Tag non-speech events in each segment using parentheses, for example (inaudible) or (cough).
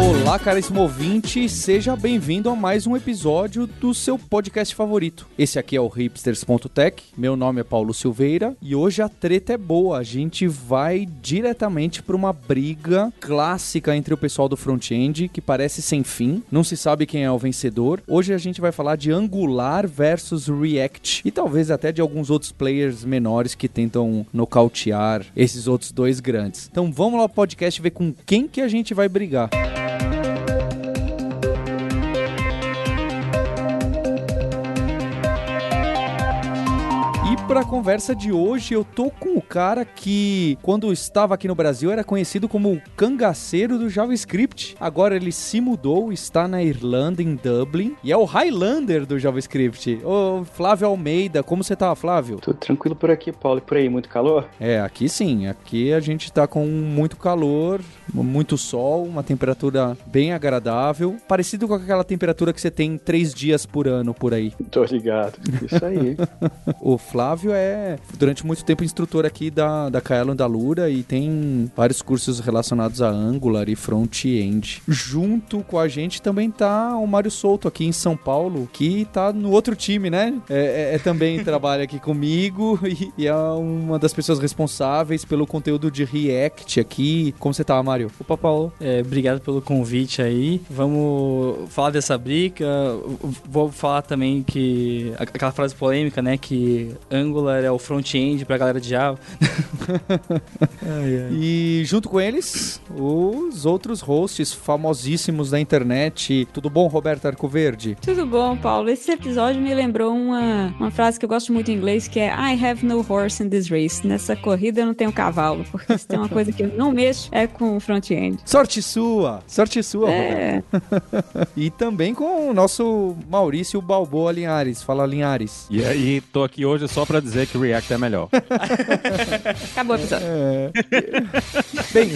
Olá, caríssimo ouvinte, seja bem-vindo a mais um episódio do seu podcast favorito. Esse aqui é o hipsters.tech, meu nome é Paulo Silveira e hoje a treta é boa. A gente vai diretamente para uma briga clássica entre o pessoal do front-end, que parece sem fim, não se sabe quem é o vencedor. Hoje a gente vai falar de Angular versus React e talvez até de alguns outros players menores que tentam nocautear esses outros dois grandes. Então vamos lá pro podcast ver com quem que a gente vai brigar. Para a conversa de hoje, eu tô com o cara que, quando estava aqui no Brasil, era conhecido como o cangaceiro do JavaScript. Agora ele se mudou, está na Irlanda, em Dublin, e é o Highlander do JavaScript. Ô, Flávio Almeida, como você tá, Flávio? Tudo tranquilo por aqui, Paulo. E por aí, muito calor? É, aqui sim. Aqui a gente tá com muito calor, muito sol, uma temperatura bem agradável, parecido com aquela temperatura que você tem três dias por ano por aí. Tô ligado. Isso aí. (laughs) o Flávio Flávio é, durante muito tempo, instrutor aqui da, da Kaelon da Lura e tem vários cursos relacionados a Angular e Front-End. Junto com a gente também tá o Mário Souto aqui em São Paulo, que tá no outro time, né? É, é, é também (laughs) trabalha aqui comigo e, e, é uma das pessoas responsáveis pelo conteúdo de React aqui. Como você tá, Mário? Opa, Paulo. É, obrigado pelo convite aí. Vamos falar dessa briga. Vou falar também que aquela frase polêmica, né? Que Angular Angular, é o front-end pra galera de Java. ai, ai. E junto com eles, os outros hosts famosíssimos da internet. Tudo bom, Roberto Arcoverde? Tudo bom, Paulo. Esse episódio me lembrou uma, uma frase que eu gosto muito em inglês, que é I have no horse in this race. Nessa corrida eu não tenho cavalo, porque se tem uma coisa que eu não mexo é com o front-end. Sorte sua! Sorte sua, é. Roberto. (laughs) e também com o nosso Maurício Balboa Linhares. Fala, Linhares. E aí, tô aqui hoje só pra dizer que React é melhor. (laughs) Acabou o episódio. É... Bem,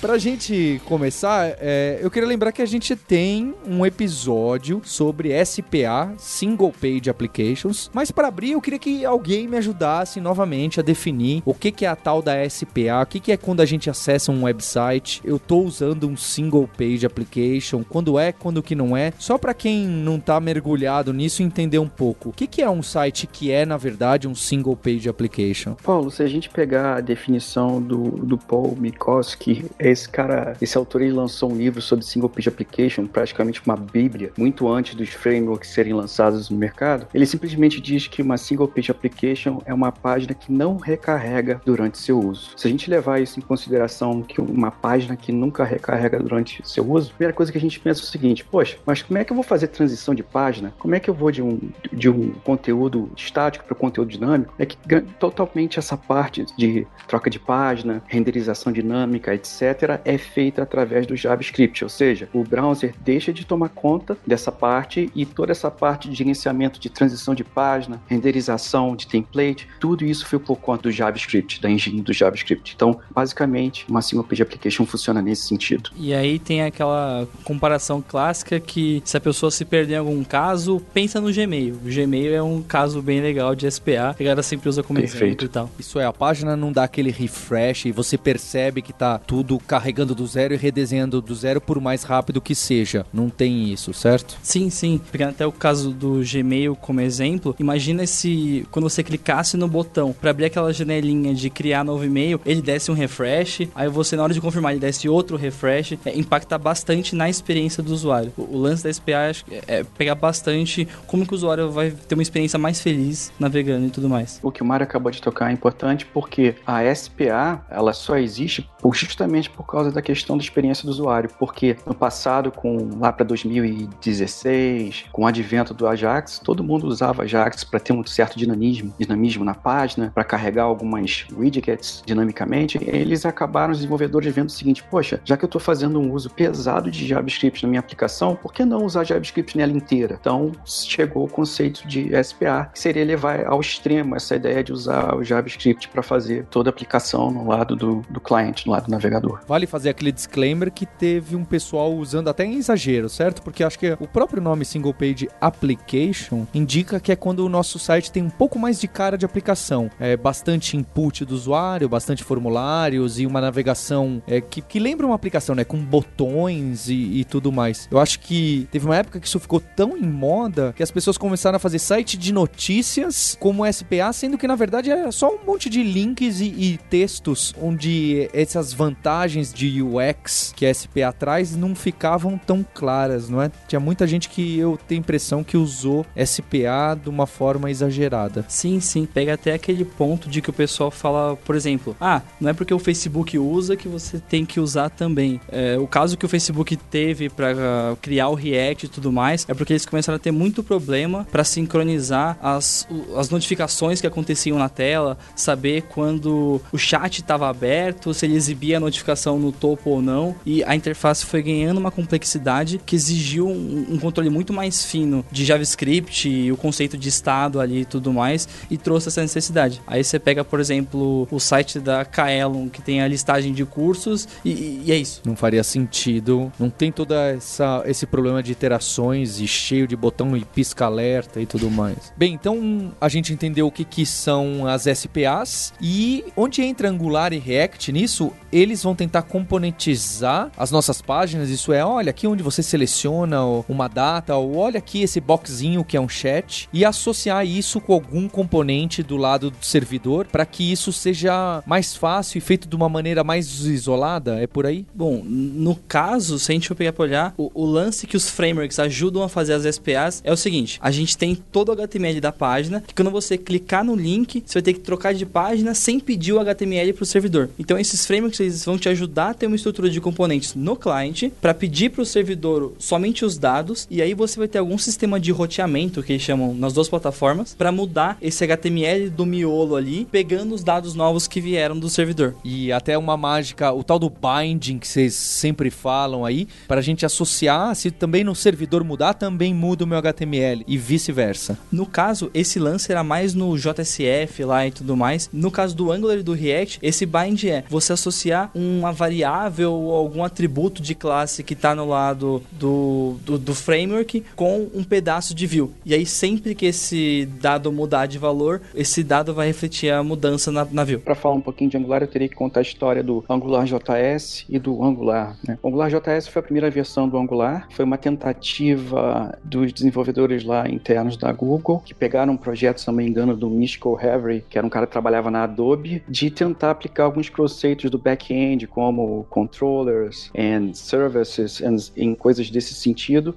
pra gente começar, é, eu queria lembrar que a gente tem um episódio sobre SPA, Single Page Applications, mas para abrir eu queria que alguém me ajudasse novamente a definir o que, que é a tal da SPA, o que, que é quando a gente acessa um website, eu tô usando um Single Page Application, quando é, quando que não é, só para quem não tá mergulhado nisso entender um pouco. O que, que é um site que é, na verdade, um um single page application? Paulo, se a gente pegar a definição do, do Paul Mikoski, esse cara, esse autor, ele lançou um livro sobre single page application, praticamente uma bíblia, muito antes dos frameworks serem lançados no mercado. Ele simplesmente diz que uma single page application é uma página que não recarrega durante seu uso. Se a gente levar isso em consideração que uma página que nunca recarrega durante seu uso, a primeira coisa que a gente pensa é o seguinte: poxa, mas como é que eu vou fazer transição de página? Como é que eu vou de um, de um conteúdo estático para conteúdo dinâmico, é que totalmente essa parte de troca de página, renderização dinâmica, etc., é feita através do JavaScript, ou seja, o browser deixa de tomar conta dessa parte e toda essa parte de gerenciamento de transição de página, renderização de template, tudo isso foi por conta do JavaScript, da engine do JavaScript. Então, basicamente, uma single page application funciona nesse sentido. E aí tem aquela comparação clássica que se a pessoa se perder em algum caso, pensa no Gmail. O Gmail é um caso bem legal de SPA, a galera sempre usa como Perfeito. exemplo e tal. Isso é, a página não dá aquele refresh e você percebe que tá tudo carregando do zero e redesenhando do zero por mais rápido que seja. Não tem isso, certo? Sim, sim. Pegando até o caso do Gmail como exemplo, imagina se quando você clicasse no botão para abrir aquela janelinha de criar novo e-mail, ele desse um refresh, aí você na hora de confirmar ele desse outro refresh, é, impacta bastante na experiência do usuário. O, o lance da SPA é, é pegar bastante como que o usuário vai ter uma experiência mais feliz navegando tudo mais. O que o Mário acabou de tocar é importante porque a SPA ela só existe justamente por causa da questão da experiência do usuário, porque no passado, com lá para 2016, com o advento do Ajax, todo mundo usava Ajax para ter um certo dinamismo, dinamismo na página, para carregar algumas widgets dinamicamente. Eles acabaram, os desenvolvedores, vendo o seguinte: poxa, já que eu estou fazendo um uso pesado de JavaScript na minha aplicação, por que não usar JavaScript nela inteira? Então chegou o conceito de SPA, que seria levar ao extremo essa ideia de usar o JavaScript para fazer toda a aplicação no lado do, do cliente, no lado do navegador. Vale fazer aquele disclaimer que teve um pessoal usando até em exagero, certo? Porque acho que o próprio nome Single Page Application indica que é quando o nosso site tem um pouco mais de cara de aplicação. É bastante input do usuário, bastante formulários e uma navegação é, que, que lembra uma aplicação, né? Com botões e, e tudo mais. Eu acho que teve uma época que isso ficou tão em moda que as pessoas começaram a fazer site de notícias como SPA, sendo que na verdade era só um monte de links e, e textos onde essas vantagens de UX que a SPA traz não ficavam tão claras, não é? Tinha muita gente que eu tenho impressão que usou SPA de uma forma exagerada. Sim, sim. Pega até aquele ponto de que o pessoal fala, por exemplo, ah, não é porque o Facebook usa que você tem que usar também. É, o caso que o Facebook teve para uh, criar o React e tudo mais é porque eles começaram a ter muito problema para sincronizar as, as notificações que aconteciam na tela, saber quando o chat estava aberto, se ele exibia a notificação no topo ou não. E a interface foi ganhando uma complexidade que exigiu um, um controle muito mais fino de JavaScript, o conceito de estado ali e tudo mais, e trouxe essa necessidade. Aí você pega, por exemplo, o site da Kaelon, que tem a listagem de cursos, e, e é isso. Não faria sentido, não tem toda essa esse problema de interações e cheio de botão e pisca alerta e tudo mais. Bem, então a gente entendeu o que, que são as SPAs e onde entra Angular e React nisso, eles vão tentar componentizar as nossas páginas. Isso é, olha aqui onde você seleciona uma data, ou olha aqui esse boxinho que é um chat, e associar isso com algum componente do lado do servidor para que isso seja mais fácil e feito de uma maneira mais isolada. É por aí? Bom, no caso, se a gente for pegar pra olhar, o, o lance que os frameworks ajudam a fazer as SPAs é o seguinte: a gente tem todo o HTML da página, que quando você clicar no link, você vai ter que trocar de página sem pedir o HTML para o servidor. Então, esses frameworks eles vão te ajudar a ter uma estrutura de componentes no cliente para pedir para o servidor somente os dados e aí você vai ter algum sistema de roteamento que eles chamam nas duas plataformas para mudar esse HTML do miolo ali, pegando os dados novos que vieram do servidor. E até uma mágica, o tal do binding que vocês sempre falam aí, para a gente associar, se também no servidor mudar, também muda o meu HTML e vice-versa. No caso, esse lance era mais no JSF lá e tudo mais. No caso do Angular e do React, esse bind é você associar uma variável ou algum atributo de classe que está no lado do, do, do, framework com um pedaço de view. E aí, sempre que esse dado mudar de valor, esse dado vai refletir a mudança na, na view. Para falar um pouquinho de Angular, eu teria que contar a história do Angular JS e do Angular. Né? O Angular JS foi a primeira versão do Angular, foi uma tentativa dos desenvolvedores lá internos da Google, que pegaram um projeto, me engano, do Mystical Hevery, que era um cara que trabalhava na Adobe, de tentar aplicar alguns conceitos do back-end, como controllers and services, and, em coisas desse sentido,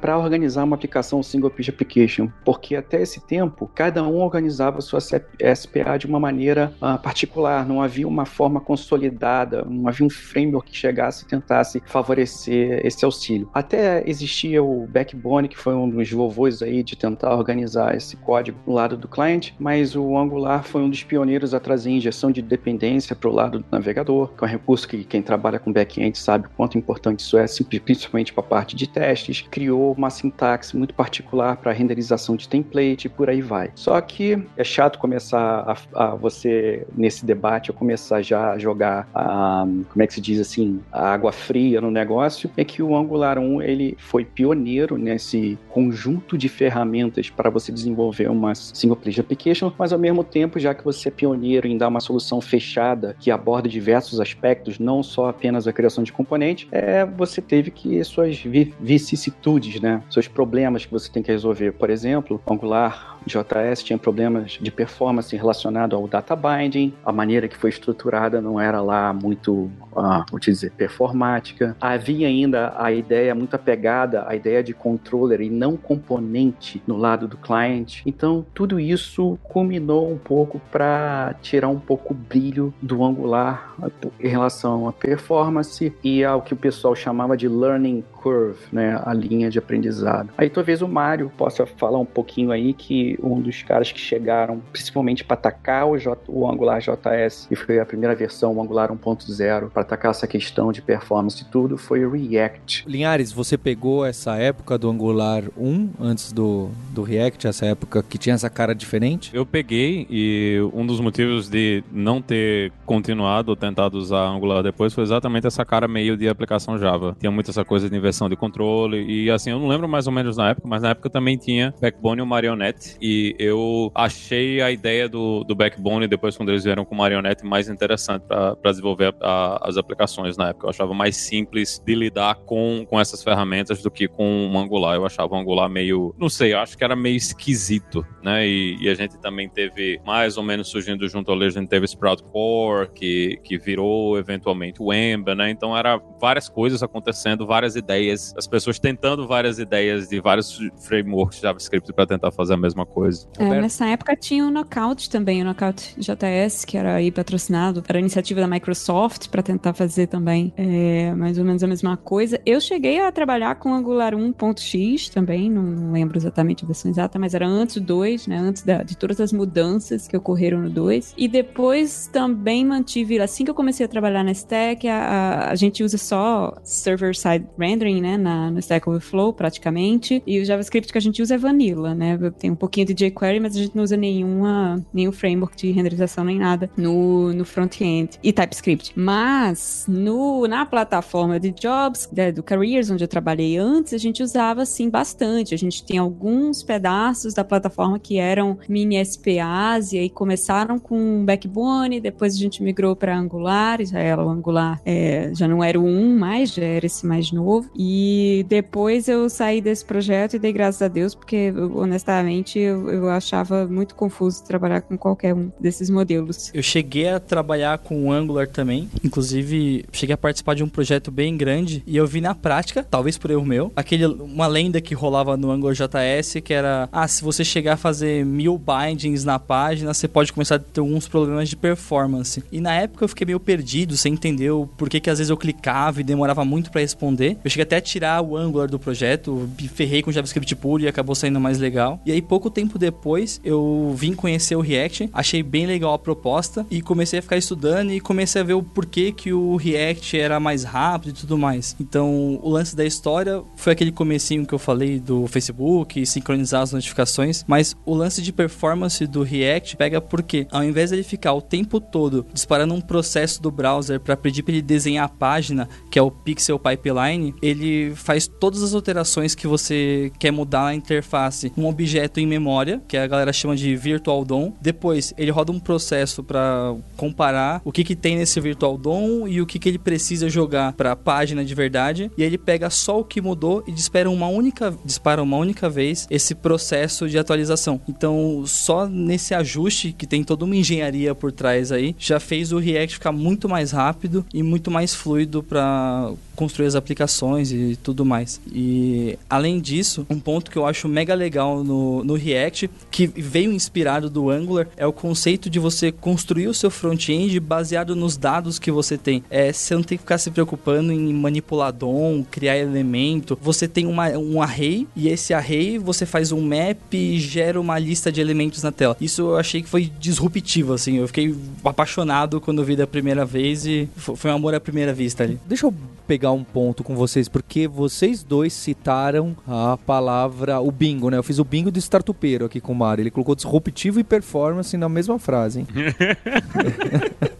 para organizar uma aplicação single page application. Porque até esse tempo, cada um organizava sua SPA de uma maneira uh, particular, não havia uma forma consolidada, não havia um framework que chegasse e tentasse favorecer esse auxílio. Até existia o Backbone, que foi um dos vovôs aí de tentar organizar esse código no lado do cliente, mas o Angular foi um dos pioneiros a trazer injeção de dependência para o lado do navegador, que é um recurso que quem trabalha com back-end sabe o quanto importante isso é, principalmente para a parte de testes. Criou uma sintaxe muito particular para renderização de template e por aí vai. Só que é chato começar a, a você, nesse debate, eu começar já a jogar, a, como é que se diz assim, a água fria no negócio, é que o Angular 1 ele foi pioneiro nesse conjunto de ferramentas para você desenvolver uma single page application, mas ao mesmo tempo, já que você é pioneiro em dar uma solução fechada que aborda diversos aspectos, não só apenas a criação de componentes, é, você teve que suas vicissitudes, né? Seus problemas que você tem que resolver. Por exemplo, Angular JS tinha problemas de performance relacionado ao data binding, a maneira que foi estruturada não era lá muito, uh, vou dizer, performática. Havia ainda a ideia muito apegada à ideia de controller e não componente no lado do cliente. Então, tudo isso culminou um pouco para tirar um pouco o brilho do Angular em relação à performance e ao que o pessoal chamava de learning curve, né, a linha de aprendizado. Aí talvez o Mário possa falar um pouquinho aí que um dos caras que chegaram principalmente para atacar o, J, o Angular JS, e foi a primeira versão, o Angular 1.0, para atacar essa questão de performance e tudo, foi o React. Linhares, você pegou essa época do Angular 1 antes do, do React, essa época que tinha essa cara diferente? Eu peguei e um dos motivos de não ter continuado ou tentado usar Angular depois foi exatamente essa cara meio de aplicação Java. Tinha muito essa coisa de de controle e assim, eu não lembro mais ou menos na época, mas na época também tinha Backbone e Marionette e eu achei a ideia do, do Backbone depois quando eles vieram com Marionette mais interessante para desenvolver a, as aplicações na época. Eu achava mais simples de lidar com, com essas ferramentas do que com o Angular. Eu achava o Angular meio, não sei, eu acho que era meio esquisito, né? E, e a gente também teve mais ou menos surgindo junto ao a gente teve Sprout Core, que, que virou eventualmente o Ember, né? Então era várias coisas acontecendo, várias ideias, as pessoas tentando várias ideias de vários frameworks JavaScript para tentar fazer a mesma coisa. É, nessa época tinha o Knockout também, o Knockout JS, que era aí patrocinado, era iniciativa da Microsoft para tentar fazer também é, mais ou menos a mesma coisa. Eu cheguei a trabalhar com Angular 1.x também, não lembro exatamente a versão exata, mas era antes do 2, né? Antes da, de todas as mudanças que ocorreram no 2. E depois também mantive, assim que eu comecei a trabalhar na Stack, a, a, a gente usa só server-side rendering, né? Na, no Stack Overflow, praticamente. E o JavaScript que a gente usa é Vanilla, né? Tem um pouquinho de jQuery, mas a gente não usa nenhuma, nenhum framework de renderização nem nada no, no front-end. E TypeScript. Mas no, na plataforma de jobs, né, do Careers, onde eu trabalhei antes, a gente usava, assim, bastante. A gente tem alguns pedaços da plataforma que eram mini SPAs e aí começaram com Backbone, depois a gente migrou para Angular, já era o Angular, é, já não era o 1 mais, já era esse mais novo. E depois eu saí desse projeto e dei graças a Deus, porque honestamente eu, eu achava muito confuso trabalhar com qualquer um desses modelos. Eu cheguei a trabalhar com o Angular também, inclusive cheguei a participar de um projeto bem grande e eu vi na prática, talvez por erro meu, aquele uma lenda que rolava no Angular JS que era, ah, se você chegar a fazer mil bindings na página, você pode começar a ter alguns problemas de performance. E na época eu fiquei meio perdido, sem entender o porquê que às vezes eu clicava e demorava muito para responder. Eu cheguei até tirar o Angular do projeto, ferrei com JavaScript puro e acabou saindo mais legal. E aí pouco tempo depois eu vim conhecer o React, achei bem legal a proposta e comecei a ficar estudando e comecei a ver o porquê que o React era mais rápido e tudo mais. Então, o lance da história foi aquele comecinho que eu falei do Facebook, sincronizar as notificações, mas o lance de performance do React pega porque ao invés de ele ficar o tempo todo disparando um processo do browser para pedir para ele desenhar a página, que é o Pixel Pipeline, ele faz todas as alterações que você quer mudar na interface, um objeto em memória, que a galera chama de Virtual DOM. Depois, ele roda um processo para comparar o que, que tem nesse Virtual DOM e o que, que ele precisa jogar para a página de verdade. E aí ele pega só o que mudou e dispara uma única, dispara uma única vez esse processo de atualização. Então, só nesse ajuste que tem toda uma engenharia por trás aí, já fez o React ficar muito mais rápido e muito mais fluido para construir as aplicações e tudo mais. E além disso, um ponto que eu acho mega legal no, no React, que veio inspirado do Angular, é o conceito de você construir o seu front-end baseado nos dados que você tem. É, você não tem que ficar se preocupando em manipular DOM, criar elemento. Você tem uma, um array e esse array você faz um map e gera uma lista de elementos na tela. Isso eu achei que foi disruptivo, assim. Eu fiquei apaixonado quando vi da primeira vez e foi um amor à primeira vista ali. Deixa eu pegar um ponto com vocês, porque vocês dois citaram a palavra, o bingo, né? Eu fiz o bingo do startupeiro aqui com o Mário. Ele colocou disruptivo e performance na mesma frase, hein? (laughs)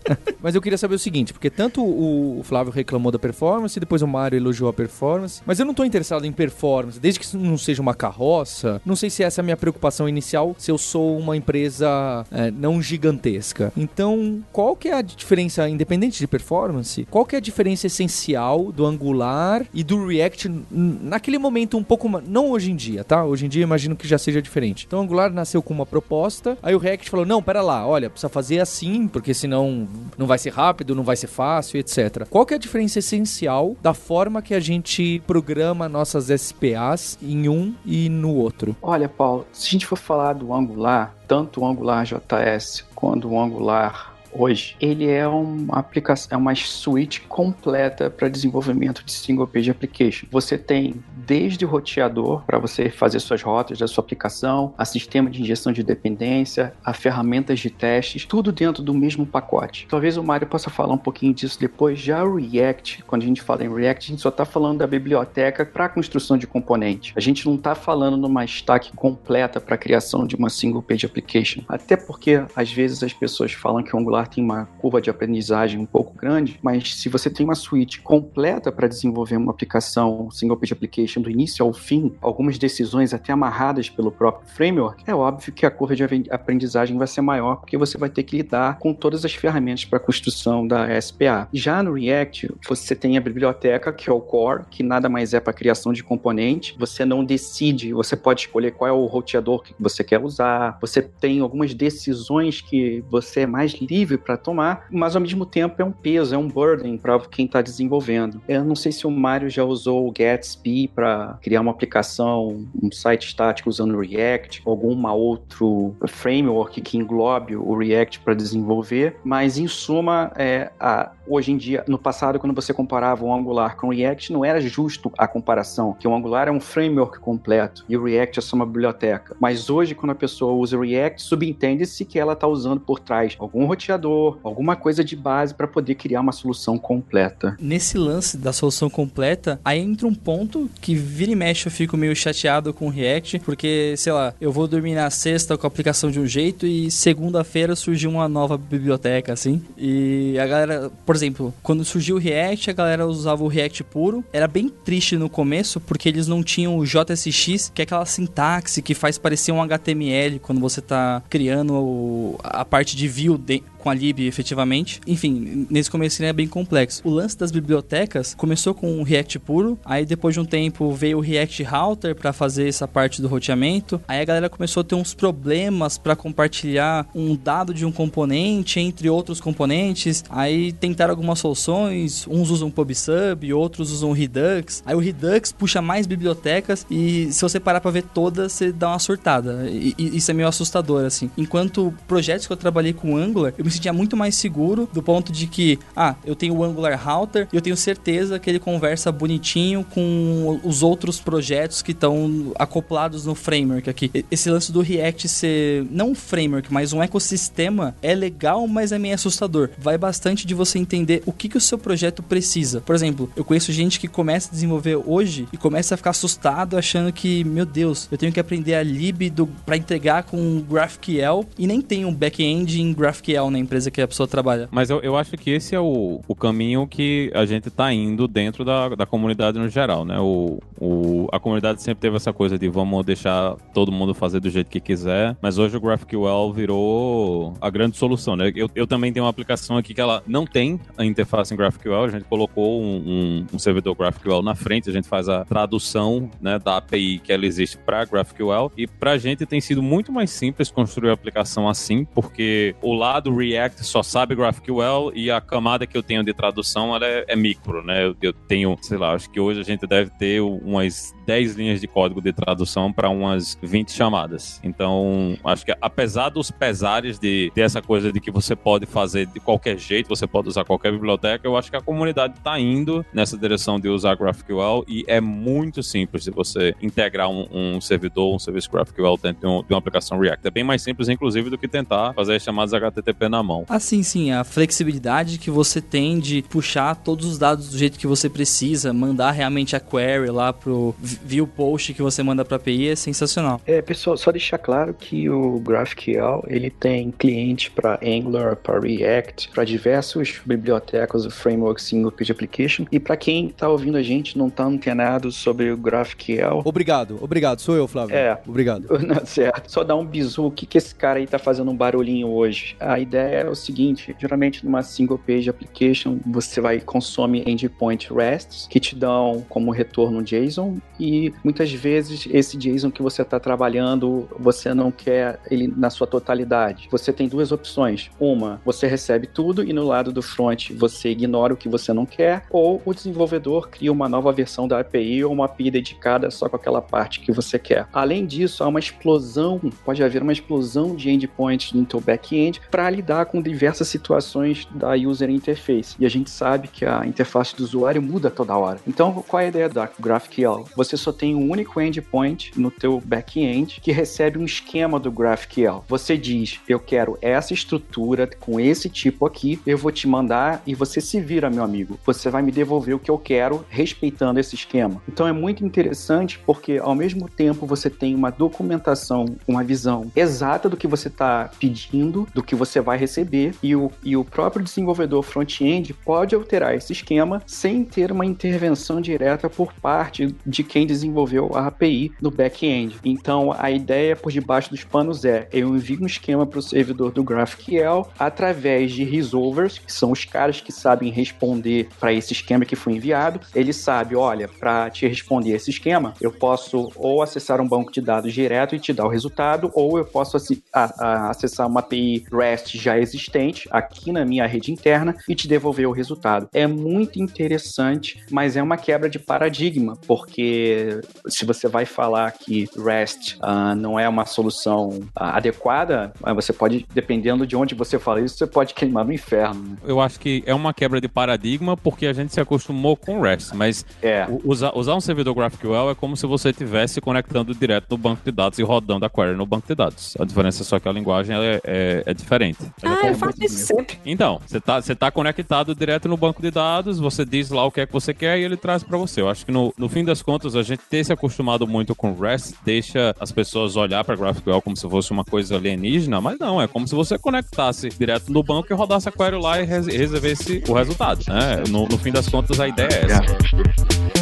Mas eu queria saber o seguinte, porque tanto o Flávio reclamou da performance, depois o Mário elogiou a performance, mas eu não tô interessado em performance, desde que não seja uma carroça, não sei se essa é a minha preocupação inicial, se eu sou uma empresa é, não gigantesca. Então, qual que é a diferença, independente de performance, qual que é a diferença essencial do Angular e do React naquele momento um pouco, não hoje em dia, tá? Hoje em dia imagino que já seja diferente. Então, o Angular nasceu com uma proposta, aí o React falou, não, pera lá, olha, precisa fazer assim, porque senão não vai ser rápido, não vai ser fácil, etc. Qual que é a diferença essencial da forma que a gente programa nossas SPAs em um e no outro? Olha, Paulo, se a gente for falar do Angular, tanto o Angular JS quanto o Angular hoje, ele é uma aplicação, é uma suite completa para desenvolvimento de single page application. Você tem desde o roteador para você fazer suas rotas da sua aplicação, a sistema de injeção de dependência, a ferramentas de testes, tudo dentro do mesmo pacote. Talvez o Mário possa falar um pouquinho disso depois. Já o React, quando a gente fala em React, a gente só está falando da biblioteca para construção de componente. A gente não está falando numa stack completa para criação de uma single page application. Até porque às vezes as pessoas falam que o Angular tem uma curva de aprendizagem um pouco grande, mas se você tem uma suite completa para desenvolver uma aplicação single page application do início ao fim, algumas decisões até amarradas pelo próprio framework, é óbvio que a curva de aprendizagem vai ser maior porque você vai ter que lidar com todas as ferramentas para a construção da SPA. Já no React, você tem a biblioteca, que é o core, que nada mais é para criação de componente. Você não decide, você pode escolher qual é o roteador que você quer usar. Você tem algumas decisões que você é mais livre para tomar, mas ao mesmo tempo é um peso, é um burden para quem está desenvolvendo. Eu não sei se o Mário já usou o Gatsby para criar uma aplicação, um site estático usando o React, alguma outro framework que englobe o React para desenvolver, mas em suma, é, a, hoje em dia, no passado, quando você comparava o Angular com o React, não era justo a comparação, que o Angular é um framework completo e o React é só uma biblioteca. Mas hoje, quando a pessoa usa o React, subentende-se que ela está usando por trás algum roteador, alguma coisa de base para poder criar uma solução completa. Nesse lance da solução completa, aí entra um ponto que vira e mexe eu fico meio chateado com o React, porque, sei lá, eu vou dormir na sexta com a aplicação de um jeito e segunda-feira surgiu uma nova biblioteca, assim. E a galera, por exemplo, quando surgiu o React, a galera usava o React puro. Era bem triste no começo, porque eles não tinham o JSX, que é aquela sintaxe que faz parecer um HTML quando você está criando a parte de view de, com a lib efetivamente. Enfim, nesse começo é bem complexo. O lance das bibliotecas começou com o React puro, aí depois de um tempo veio o React Router para fazer essa parte do roteamento. Aí a galera começou a ter uns problemas para compartilhar um dado de um componente entre outros componentes. Aí tentaram algumas soluções, uns usam PubSub, outros usam Redux. Aí o Redux puxa mais bibliotecas e se você parar para ver todas, você dá uma surtada. E, e, isso é meio assustador assim. Enquanto projetos que eu trabalhei com Angular, eu me sentia muito mais seguro do ponto de que, ah, eu tenho o Angular Router e eu tenho certeza que ele conversa bonitinho com os outros projetos que estão acoplados no framework aqui. Esse lance do React ser não um framework, mas um ecossistema é legal, mas é meio assustador. Vai bastante de você entender o que, que o seu projeto precisa. Por exemplo, eu conheço gente que começa a desenvolver hoje e começa a ficar assustado achando que, meu Deus, eu tenho que aprender a lib para entregar com GraphQL e nem tem um back-end em GraphQL na empresa que a pessoa trabalha. Mas eu, eu acho que esse é o, o caminho que a gente tá indo dentro da, da comunidade no geral, né? O, o, a comunidade sempre teve essa coisa de vamos deixar todo mundo fazer do jeito que quiser, mas hoje o GraphQL virou a grande solução, né? Eu, eu também tenho uma aplicação aqui que ela não tem a interface em GraphQL, a gente colocou um, um, um servidor GraphQL na frente, a gente faz a tradução né, da API que ela existe para GraphQL e pra gente tem sido muito mais simples construir a aplicação assim, porque o lado React só sabe GraphQL e a camada que eu tenho de tradução ela é, é micro, né? Eu, eu, tenho, sei lá, acho que hoje a gente deve ter umas 10 linhas de código de tradução para umas 20 chamadas. Então, acho que apesar dos pesares de ter essa coisa de que você pode fazer de qualquer jeito, você pode usar qualquer biblioteca, eu acho que a comunidade está indo nessa direção de usar GraphQL e é muito simples de você integrar um, um servidor, um serviço GraphQL dentro de, um, de, uma aplicação React. É bem mais simples, inclusive, do que tentar fazer as chamadas HTTP na mão. Assim, sim, a flexibilidade que você tem de puxar todos os dados do jeito que você precisa, mandar realmente a query lá pro view post que você manda para API é sensacional. É, pessoal, só deixar claro que o GraphQL, ele tem cliente para Angular, para React, para diversos bibliotecas, o framework Single Page Application. E para quem tá ouvindo a gente não tá antenado sobre o GraphQL, Obrigado, obrigado, sou eu, Flávio. É. Obrigado. (laughs) Não, certo. Só dar um bisu, o que, que esse cara aí tá fazendo um barulhinho hoje? A ideia é o seguinte, geralmente numa single page application, você vai consome endpoint RESTs, que te dão como retorno JSON, e muitas vezes esse JSON que você está trabalhando, você não quer ele na sua totalidade. Você tem duas opções. Uma, você recebe tudo e no lado do front você ignora o que você não quer, ou o desenvolvedor cria uma nova versão da API ou uma API dedicada só com aquela parte que você quer. Além disso, há uma explosão, pode haver uma explosão de endpoints no teu back-end para lidar lidar com diversas situações da user interface. E a gente sabe que a interface do usuário muda toda hora. Então, qual é a ideia da GraphQL? Você só tem um único endpoint no teu back-end que recebe um esquema do GraphQL. Você diz, eu quero essa estrutura com esse tipo aqui, eu vou te mandar e você se vira, meu amigo. Você vai me devolver o que eu quero, respeitando esse esquema. Então é muito interessante porque ao mesmo tempo você tem uma documentação, uma visão exata do que você está pedindo, do que você vai receber, e o, e o próprio desenvolvedor front-end pode alterar esse esquema sem ter uma intervenção direta por parte de quem desenvolveu a API no back-end. Então a ideia por debaixo dos panos é eu envio um esquema para o servidor do GraphQL através de resolvers, que são os caras que sabem responder para esse esquema que foi enviado. Ele sabe, olha, para te responder esse esquema, eu posso ou acessar um banco de dados direto e te dar o resultado, ou eu posso acessar uma API REST já existente aqui na minha rede interna e te devolver o resultado. É muito interessante, mas é uma quebra de paradigma, porque se você vai falar que REST uh, não é uma solução uh, adequada, uh, você pode, dependendo de onde você fala isso, você pode queimar no inferno. Né? Eu acho que é uma quebra de paradigma porque a gente se acostumou com REST, mas é. usar, usar um servidor GraphQL é como se você estivesse conectando direto no banco de dados e rodando a query no banco de dados. A diferença é só que a linguagem é, é, é diferente. Ah, eu faço isso sempre. Então, você está você tá conectado direto no banco de dados, você diz lá o que é que você quer e ele traz para você. Eu acho que no, no fim das contas, a gente ter se acostumado muito com REST deixa as pessoas olhar para GraphQL como se fosse uma coisa alienígena, mas não, é como se você conectasse direto no banco e rodasse a query lá e resolvesse o resultado. Né? No, no fim das contas, a ideia é essa.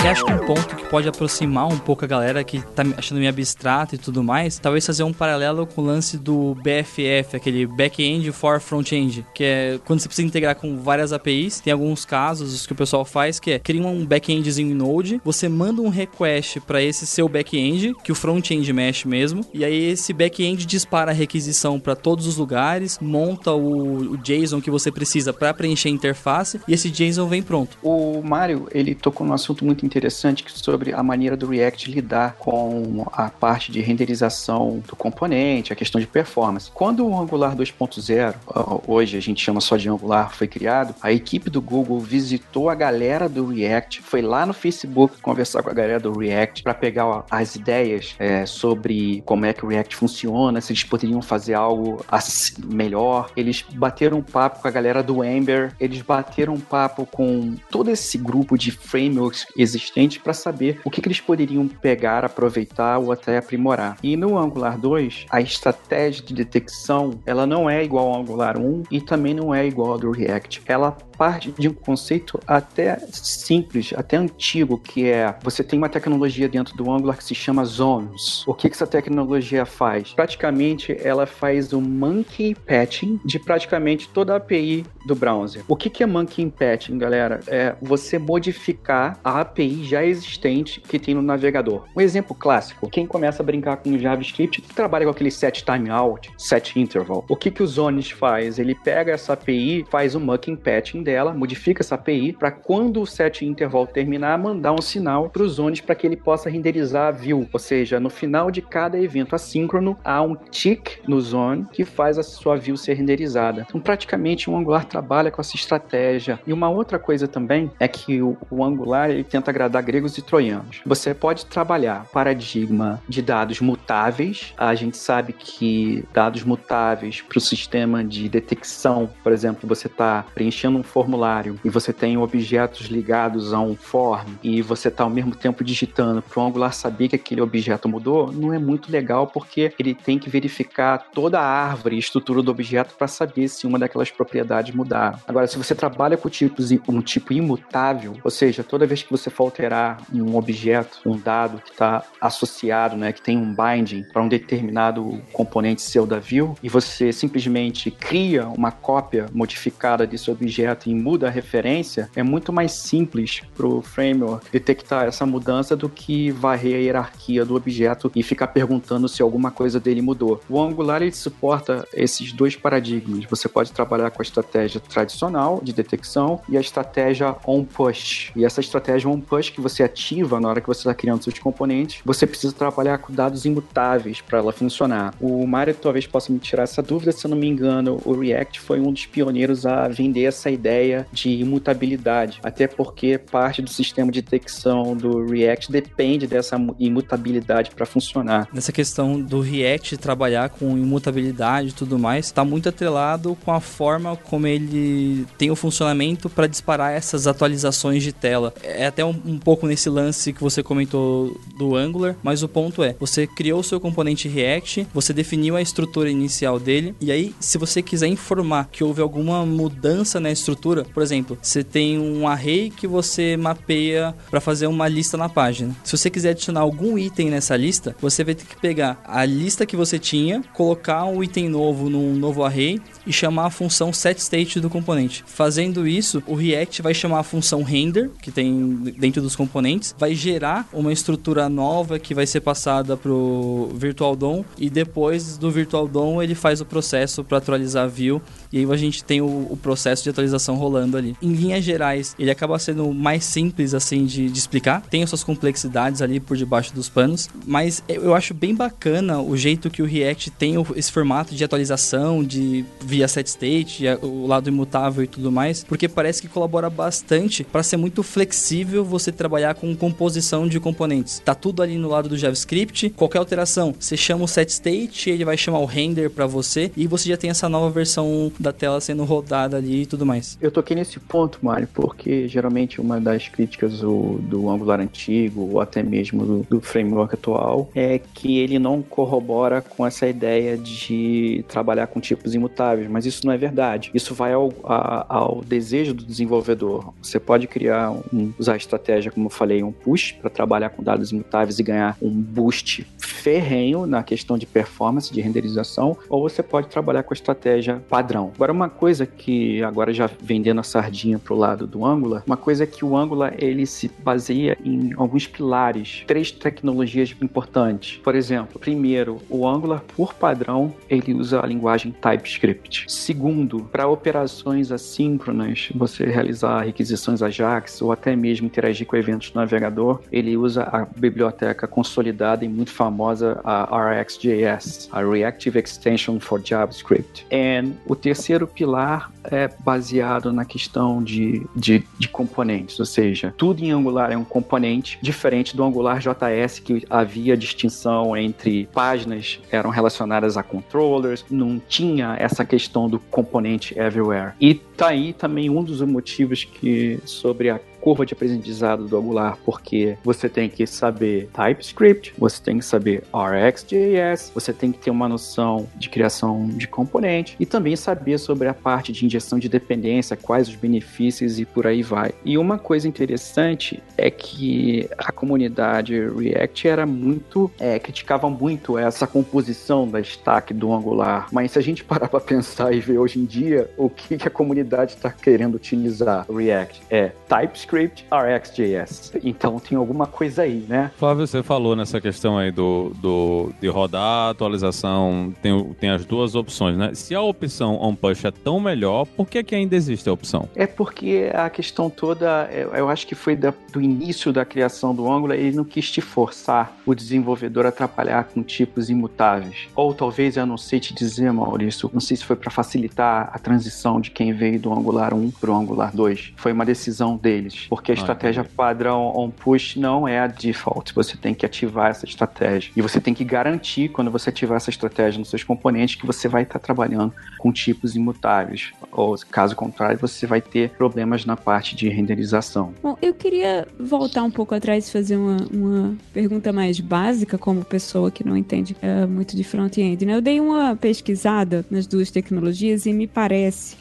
Até acho que um ponto que pode aproximar um pouco a galera que tá achando meio abstrato e tudo mais, talvez fazer um paralelo com o lance do BFF, aquele Back-end for Front-end, que é quando você precisa integrar com várias APIs, tem alguns casos que o pessoal faz que é cria um back-endzinho em Node, você manda um request para esse seu back-end, que o front-end mexe mesmo, e aí esse back-end dispara a requisição para todos os lugares, monta o, o JSON que você precisa para preencher a interface e esse JSON vem pronto. O Mário, ele tocou num assunto muito interessante sobre a maneira do React lidar com a parte de renderização do componente, a questão de performance. Quando o Angular 2.0, hoje a gente chama só de Angular, foi criado, a equipe do Google visitou a galera do React, foi lá no Facebook conversar com a galera do React para pegar as ideias é, sobre como é que o React funciona, se eles poderiam fazer algo assim, melhor. Eles bateram um papo com a galera do Ember, eles bateram um papo com todo esse grupo de frameworks existentes existentes para saber o que, que, eles poderiam pegar, aproveitar ou até aprimorar. E no Angular 2, a estratégia de detecção ela não é igual ao Angular 1 e também não é igual ao do React. Ela parte de um conceito até simples, até antigo, que é você tem uma tecnologia dentro do Angular que se chama Zones. O que, que essa tecnologia faz? Praticamente ela faz o monkey patching de praticamente toda a API do browser. O que, que é monkey patching, galera? É você modificar a API já existente que tem no navegador. Um exemplo clássico: quem começa a brincar com JavaScript trabalha com aquele set timeout, set interval. O que, que o Zones faz? Ele pega essa API, faz o monkey patching dela, modifica essa API para quando o set interval terminar, mandar um sinal para os zones para que ele possa renderizar a view. Ou seja, no final de cada evento assíncrono, há um tick no zone que faz a sua view ser renderizada. Então, praticamente, o Angular trabalha com essa estratégia. E uma outra coisa também é que o, o Angular ele tenta agradar gregos e troianos. Você pode trabalhar paradigma de dados mutáveis. A gente sabe que dados mutáveis para o sistema de detecção, por exemplo, você está preenchendo um formulário e você tem objetos ligados a um form e você está ao mesmo tempo digitando para o Angular saber que aquele objeto mudou, não é muito legal porque ele tem que verificar toda a árvore e estrutura do objeto para saber se uma daquelas propriedades mudaram. Agora, se você trabalha com tipos um tipo imutável, ou seja, toda vez que você for alterar um objeto, um dado que está associado, né, que tem um binding para um determinado componente seu da view, e você simplesmente cria uma cópia modificada desse objeto e muda a referência, é muito mais simples para o framework detectar essa mudança do que varrer a hierarquia do objeto e ficar perguntando se alguma coisa dele mudou. O Angular ele suporta esses dois paradigmas. Você pode trabalhar com a estratégia tradicional de detecção e a estratégia on-push. E essa estratégia on-push que você ativa na hora que você está criando seus componentes, você precisa trabalhar com dados imutáveis para ela funcionar. O Mário talvez possa me tirar essa dúvida, se eu não me engano, o React foi um dos pioneiros a vender essa ideia de imutabilidade, até porque parte do sistema de detecção do React depende dessa imutabilidade para funcionar. Nessa questão do React trabalhar com imutabilidade e tudo mais, está muito atrelado com a forma como ele tem o funcionamento para disparar essas atualizações de tela. É até um, um, pouco nesse lance que você comentou do Angular, mas o ponto é, você criou o seu componente React, você definiu a estrutura inicial dele, e aí se você quiser informar que houve alguma mudança na estrutura, por exemplo, você tem um array que você mapeia para fazer uma lista na página. Se você quiser adicionar algum item nessa lista, você vai ter que pegar a lista que você tinha, colocar um item novo num novo array e chamar a função setState do componente. Fazendo isso, o React vai chamar a função render, que tem dentro dos componentes, vai gerar uma estrutura nova que vai ser passada pro Virtual DOM e depois do Virtual DOM ele faz o processo para atualizar a view e aí a gente tem o, o, processo de atualização rolando ali. Em linhas gerais, ele acaba sendo mais simples assim de, de explicar, tem as suas complexidades ali por debaixo dos panos, mas eu acho bem bacana o jeito que o React tem esse formato de atualização, de via set state, o lado imutável e tudo mais, porque parece que colabora bastante para ser muito flexível você trabalhar com composição de componentes. Tá tudo ali no lado do JavaScript, qualquer alteração, você chama o set state, ele vai chamar o render para você e você já tem essa nova versão da tela sendo rodada ali e tudo mais. Eu toquei nesse ponto, Mário, porque geralmente uma das críticas do, do Angular antigo ou até mesmo do, do framework atual é que ele não corrobora com essa ideia de trabalhar com tipos imutáveis, mas isso não é verdade. Isso vai ao, a, ao desejo do desenvolvedor. Você pode criar, um, usar a estratégia, como eu falei, um push para trabalhar com dados imutáveis e ganhar um boost ferrenho na questão de performance, de renderização, ou você pode trabalhar com a estratégia padrão. Agora, uma coisa que, agora já vendendo a sardinha pro lado do Angular, uma coisa é que o Angular, ele se baseia em alguns pilares, três tecnologias importantes. Por exemplo, primeiro, o Angular, por padrão, ele usa a linguagem TypeScript. Segundo, para operações assíncronas, você realizar requisições Ajax ou até mesmo interagir com eventos no navegador, ele usa a biblioteca consolidada e muito famosa, a RxJS, a Reactive Extension for JavaScript. E o terceiro pilar é baseado na questão de, de, de componentes, ou seja, tudo em Angular é um componente, diferente do Angular JS, que havia distinção entre páginas eram relacionadas a controllers, não tinha essa questão do componente everywhere. E tá aí também um dos motivos que sobre a curva de aprendizado do Angular, porque você tem que saber TypeScript, você tem que saber RxJS, você tem que ter uma noção de criação de componente e também saber sobre a parte de injeção de dependência, quais os benefícios e por aí vai. E uma coisa interessante é que a comunidade React era muito, é, criticava muito essa composição da stack do Angular, mas se a gente parar para pensar e ver hoje em dia o que, que a comunidade está querendo utilizar React é TypeScript RxJS. Então tem alguma coisa aí, né? Flávio, você falou nessa questão aí do, do de rodar, atualização, tem, tem as duas opções, né? Se a opção on-push é tão melhor, por que, que ainda existe a opção? É porque a questão toda, eu acho que foi da, do início da criação do Angular, ele não quis te forçar o desenvolvedor a trabalhar com tipos imutáveis. Ou talvez, eu não sei te dizer, Maurício, não sei se foi para facilitar a transição de quem veio do Angular 1 para o Angular 2. Foi uma decisão deles porque a ah, estratégia padrão on push não é a default. Você tem que ativar essa estratégia. E você tem que garantir, quando você ativar essa estratégia nos seus componentes, que você vai estar trabalhando com tipos imutáveis. ou caso contrário, você vai ter problemas na parte de renderização. Bom, eu queria voltar um pouco atrás e fazer uma, uma pergunta mais básica, como pessoa que não entende é, muito de front-end. Né? Eu dei uma pesquisada nas duas tecnologias e me parece,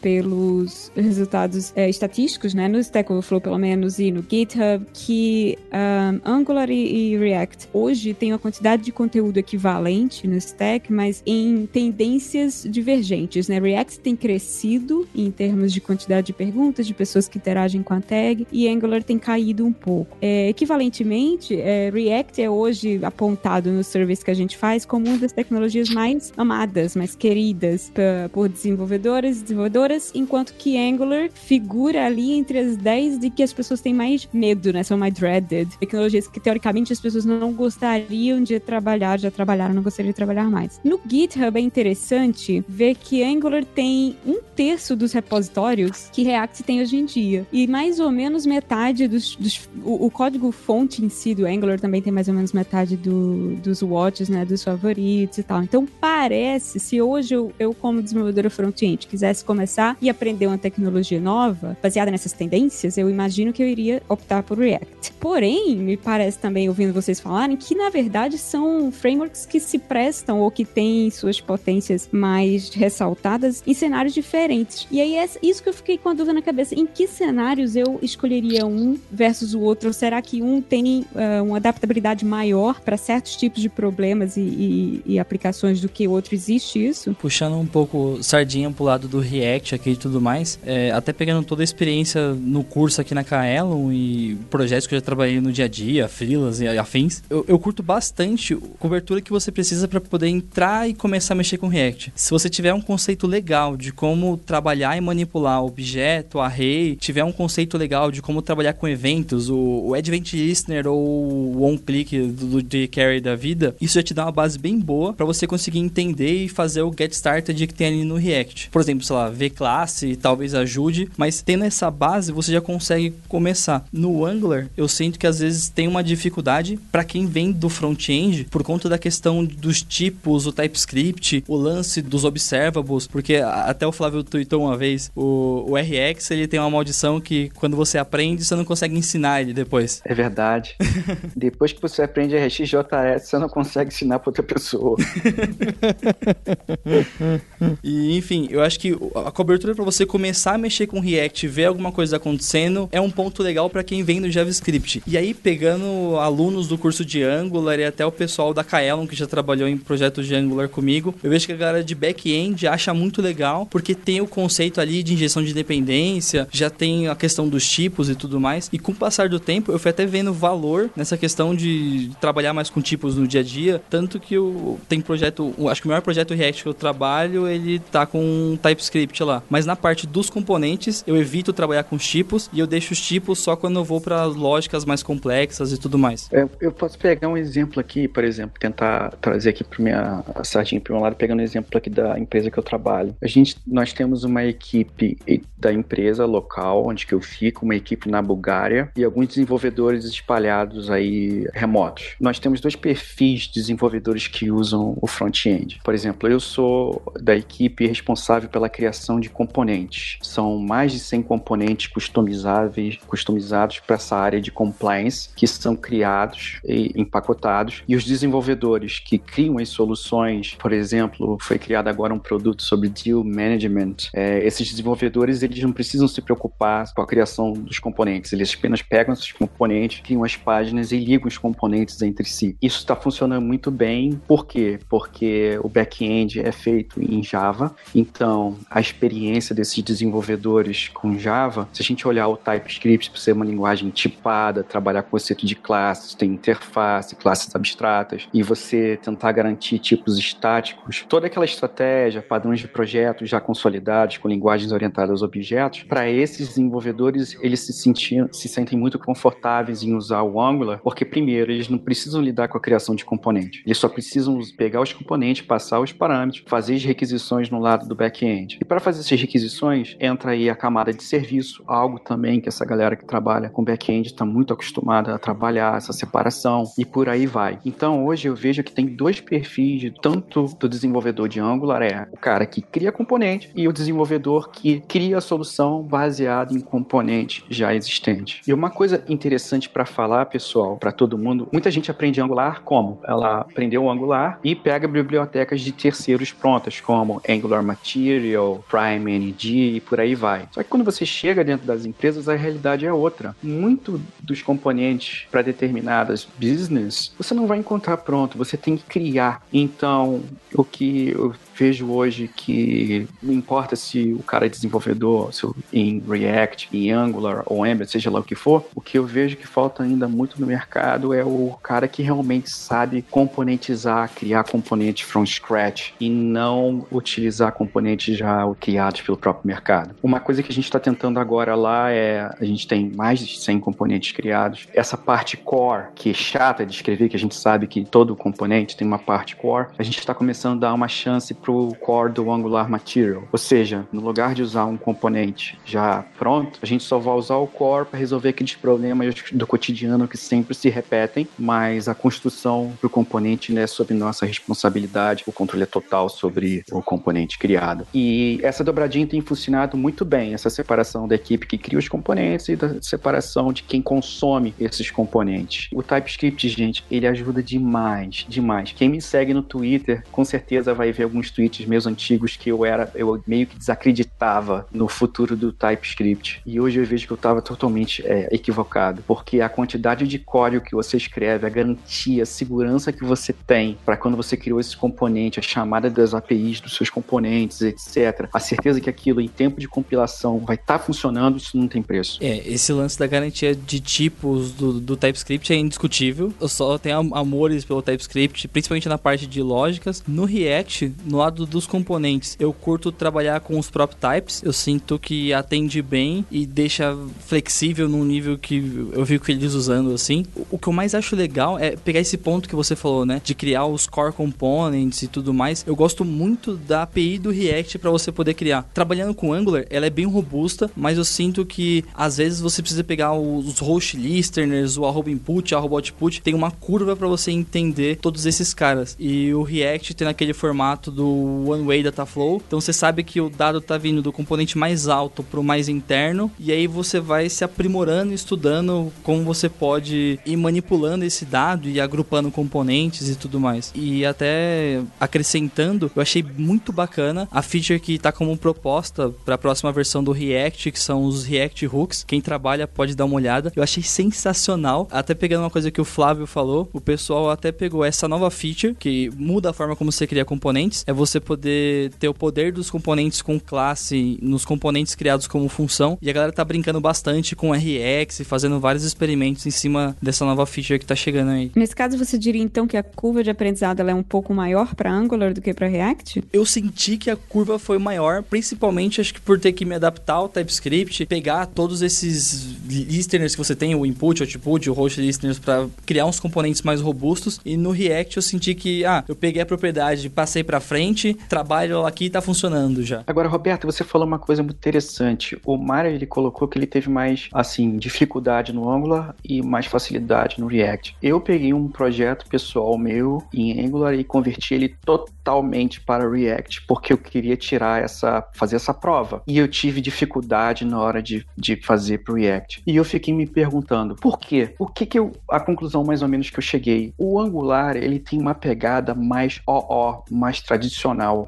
resultados é, estatísticos, né, no Stack Overflow pelo menos e no GitHub, que um, Angular e, e React hoje têm uma quantidade de conteúdo equivalente no Stack, mas em tendências divergentes. Né? React tem crescido em termos de quantidade de perguntas, de pessoas que interagem com a tag, e Angular tem caído um pouco. É, equivalentemente, é, React é hoje apontado no service que a gente faz como uma das tecnologias mais amadas, mais queridas por desenvolvedores e desenvolvedoras, enquanto que Angular figura ali entre as 10 de que as pessoas têm mais medo, né? São mais dreaded. Tecnologias que teoricamente as pessoas não gostariam de trabalhar, já trabalharam, não gostariam de trabalhar mais. No GitHub é interessante ver que Angular tem um terço dos repositórios que React tem hoje em dia. E mais ou menos metade dos. dos o, o, código fonte em si do Angular também tem mais ou menos metade do, dos watches, né? Dos favoritos e tal. Então parece, se hoje eu, eu como desenvolvedora front-end, quisesse começar e aprender uma tecnologia nova, baseada nessas tendências, eu imagino que eu iria optar por React. Porém, me parece também, ouvindo vocês falarem, que na verdade são frameworks que se prestam ou que têm suas potências mais ressaltadas em cenários diferentes. E aí é isso que eu fiquei com a dúvida na cabeça. Em que cenários eu escolheria um versus o outro? Ou será que um tem uh, uma adaptabilidade maior para certos tipos de problemas e, e, e, aplicações do que o outro? Existe isso? Puxando um pouco sardinha pro lado do React aqui e tudo mais, é, até pegando toda a experiência no curso aqui na Kaelon e projetos que eu já trabalhei no dia a dia, freelas e afins, eu, eu curto bastante a cobertura que você precisa para poder entrar e começar a mexer com React. Se você tiver um conceito legal de como trabalhar e manipular objeto, array, tiver um conceito legal de como trabalhar com eventos, o, o Advent Listener ou o OnClick do, do Carry da vida, isso já te dá uma base bem boa para você conseguir entender e fazer o get started que tem ali no React. Por exemplo, sei lá, V classe talvez ajude, mas tendo essa base você já consegue começar. No Angular, eu sinto que às vezes tem uma dificuldade para quem vem do front-end por conta da questão dos tipos, o TypeScript, o lance dos observables, porque até o Flávio tweetou uma vez, o, o RX ele tem uma maldição que quando você aprende, você não consegue ensinar ele depois. É verdade. (laughs) depois que você aprende RxJS, você não consegue ensinar para outra pessoa. (laughs) e enfim, eu acho que a cobertura para você começar a mexer com React, ver alguma coisa acontecendo, é um ponto legal para quem vem do JavaScript. E aí pegando alunos do curso de Angular e até o pessoal da Kaelon que já trabalhou em projetos de Angular comigo, eu vejo que a galera de back-end acha muito legal porque tem o conceito ali de injeção de dependência, já tem a questão dos tipos e tudo mais. E com o passar do tempo, eu fui até vendo valor nessa questão de trabalhar mais com tipos no dia a dia. Tanto que eu tem projeto, acho que o maior projeto React que eu trabalho, ele tá com TypeScript lá. Mas na parte dos componentes, eu evito trabalhar com tipos e eu deixo os tipos só quando eu vou para lógicas mais complexas e tudo mais. É, eu posso pegar um exemplo aqui, por exemplo, tentar trazer aqui para minha sardinha para meu lado, pegando um exemplo aqui da empresa que eu trabalho. A gente, nós temos uma equipe da empresa local, onde que eu fico, uma equipe na Bulgária e alguns desenvolvedores espalhados aí remotos. Nós temos dois perfis de desenvolvedores que usam o front-end. Por exemplo, eu sou da equipe responsável pela criação de componentes. São mais de 100 componentes customizáveis, customizados para essa área de compliance que são criados e empacotados. E os desenvolvedores que criam as soluções, por exemplo, foi criado agora um produto sobre deal management. É, esses desenvolvedores eles não precisam se preocupar com a criação dos componentes. Eles apenas pegam esses componentes, criam as páginas e ligam os componentes entre si. Isso está funcionando muito bem. Por quê? Porque o back-end é feito em Java. Então, a experiência desses desenvolvedores com Java, se a gente olhar o TypeScript por ser uma linguagem tipada, trabalhar com conceito de classes, tem interface, classes abstratas, e você tentar garantir tipos estáticos, toda aquela estratégia, padrões de projetos já consolidados com linguagens orientadas a objetos, para esses desenvolvedores, eles se, sentiam, se sentem muito confortáveis em usar o Angular, porque, primeiro, eles não precisam lidar com a criação de componentes. Eles só precisam pegar os componentes, passar os parâmetros, fazer as requisições no lado do back-end. E para fazer essas requisições, entra aí a camada de serviço, algo também que essa galera que trabalha com back-end está muito acostumada a trabalhar, essa separação, e por aí vai. Então, hoje eu vejo que tem dois perfis, tanto do desenvolvedor de Angular, é o cara que cria componente, e o desenvolvedor que cria a solução baseada em componente já existente. E uma coisa interessante para falar, pessoal, para todo mundo, muita gente aprende Angular como? Ela aprendeu Angular e pega bibliotecas de terceiros prontas, como Angular Material, Prime NG e por aí vai. Só que quando você chega dentro das empresas, a realidade é outra. Muito dos componentes para determinadas business, você não vai encontrar pronto, você tem que criar. Então, o que eu vejo hoje que não importa se o cara é desenvolvedor se em React, em Angular ou Ember, seja lá o que for, o que eu vejo que falta ainda muito no mercado é o cara que realmente sabe componentizar, criar componentes from scratch e não utilizar componentes já criados pelo próprio mercado. Uma coisa que a gente está tentando agora lá é a gente tem mais de 100 componentes criados. Essa parte core, que é chata de escrever, que a gente sabe que todo componente tem uma parte core, a gente está começando a dar uma chance para o core do Angular Material. Ou seja, no lugar de usar um componente já pronto, a gente só vai usar o core para resolver aqueles problemas do cotidiano que sempre se repetem, mas a construção do componente é sob nossa responsabilidade, o controle é total sobre o componente criado. E essa dobradinha tem funcionado muito bem, essa separação da equipe que cria os componentes e da separação de quem consome esses componentes. O TypeScript, gente, ele ajuda demais, demais. Quem me segue no Twitter, com certeza vai ver alguns tweets meus antigos que eu era, eu meio que desacreditava no futuro do TypeScript. E hoje eu vejo que eu estava totalmente é, equivocado, porque a quantidade de código que você escreve, a garantia, a segurança que você tem para quando você criou esse componente, a chamada das APIs dos seus componentes, etc. A certeza que aquilo em tempo de compilação vai estar tá funcionando, isso não tem preço. É, esse lance da garantia de tipos do, do TypeScript é indiscutível. Eu só tenho amores pelo TypeScript, principalmente na parte de lógicas. No React, no lado dos componentes, eu curto trabalhar com os prop types. Eu sinto que atende bem e deixa flexível num nível que eu vi que eles usando assim. O que eu mais acho legal é pegar esse ponto que você falou, né, de criar os core components e tudo mais. Eu gosto muito da API do React para você poder criar. Trabalhando com Angular, ela é bem robusta, mas eu sinto que às vezes você precisa pegar os host listeners, o arroba input, arroba output, tem uma curva para você entender todos esses caras. E o React tem aquele formato do One Way Data Flow. Então você sabe que o dado está vindo do componente mais alto para o mais interno, e aí você vai se aprimorando, estudando como você pode ir manipulando esse dado e agrupando componentes e tudo mais. E até acrescentando, eu achei muito bacana a feature que está como proposta para a próxima versão do React, que são os React Hooks. Quem trabalha pode dar uma olhada. Eu achei sensacional. Até pegando uma coisa que o Flávio falou, o pessoal até pegou essa nova feature que muda a forma como você cria componentes. É você poder ter o poder dos componentes com classe nos componentes criados como função. E a galera tá brincando bastante com RX, fazendo vários experimentos em cima dessa nova feature que tá chegando aí. Nesse caso, você diria então que a curva de aprendizado é um pouco maior para Angular do que para React? Eu senti que a curva foi maior, principalmente acho que por ter que me adaptar ao TypeScript, pegar todos esses listeners que você tem, o input, o output, o host listeners para criar uns componentes mais robustos. E no React eu senti que, ah, eu peguei a propriedade, passei para frente, trabalho aqui e tá funcionando já. Agora, Roberto, você falou uma coisa muito interessante. O Mário, ele colocou que ele teve mais, assim, dificuldade no Angular e mais facilidade no React. Eu peguei um projeto pessoal meu em Angular e converti ele totalmente para React, porque eu queria tirar essa, fazer essa prova. E eu tive dificuldade na hora de, de fazer para React. E eu fiquei me perguntando, por quê? O que que eu, a conclusão mais ou menos que eu cheguei? O Angular, ele tem uma pegada mais OO, mais tradicional.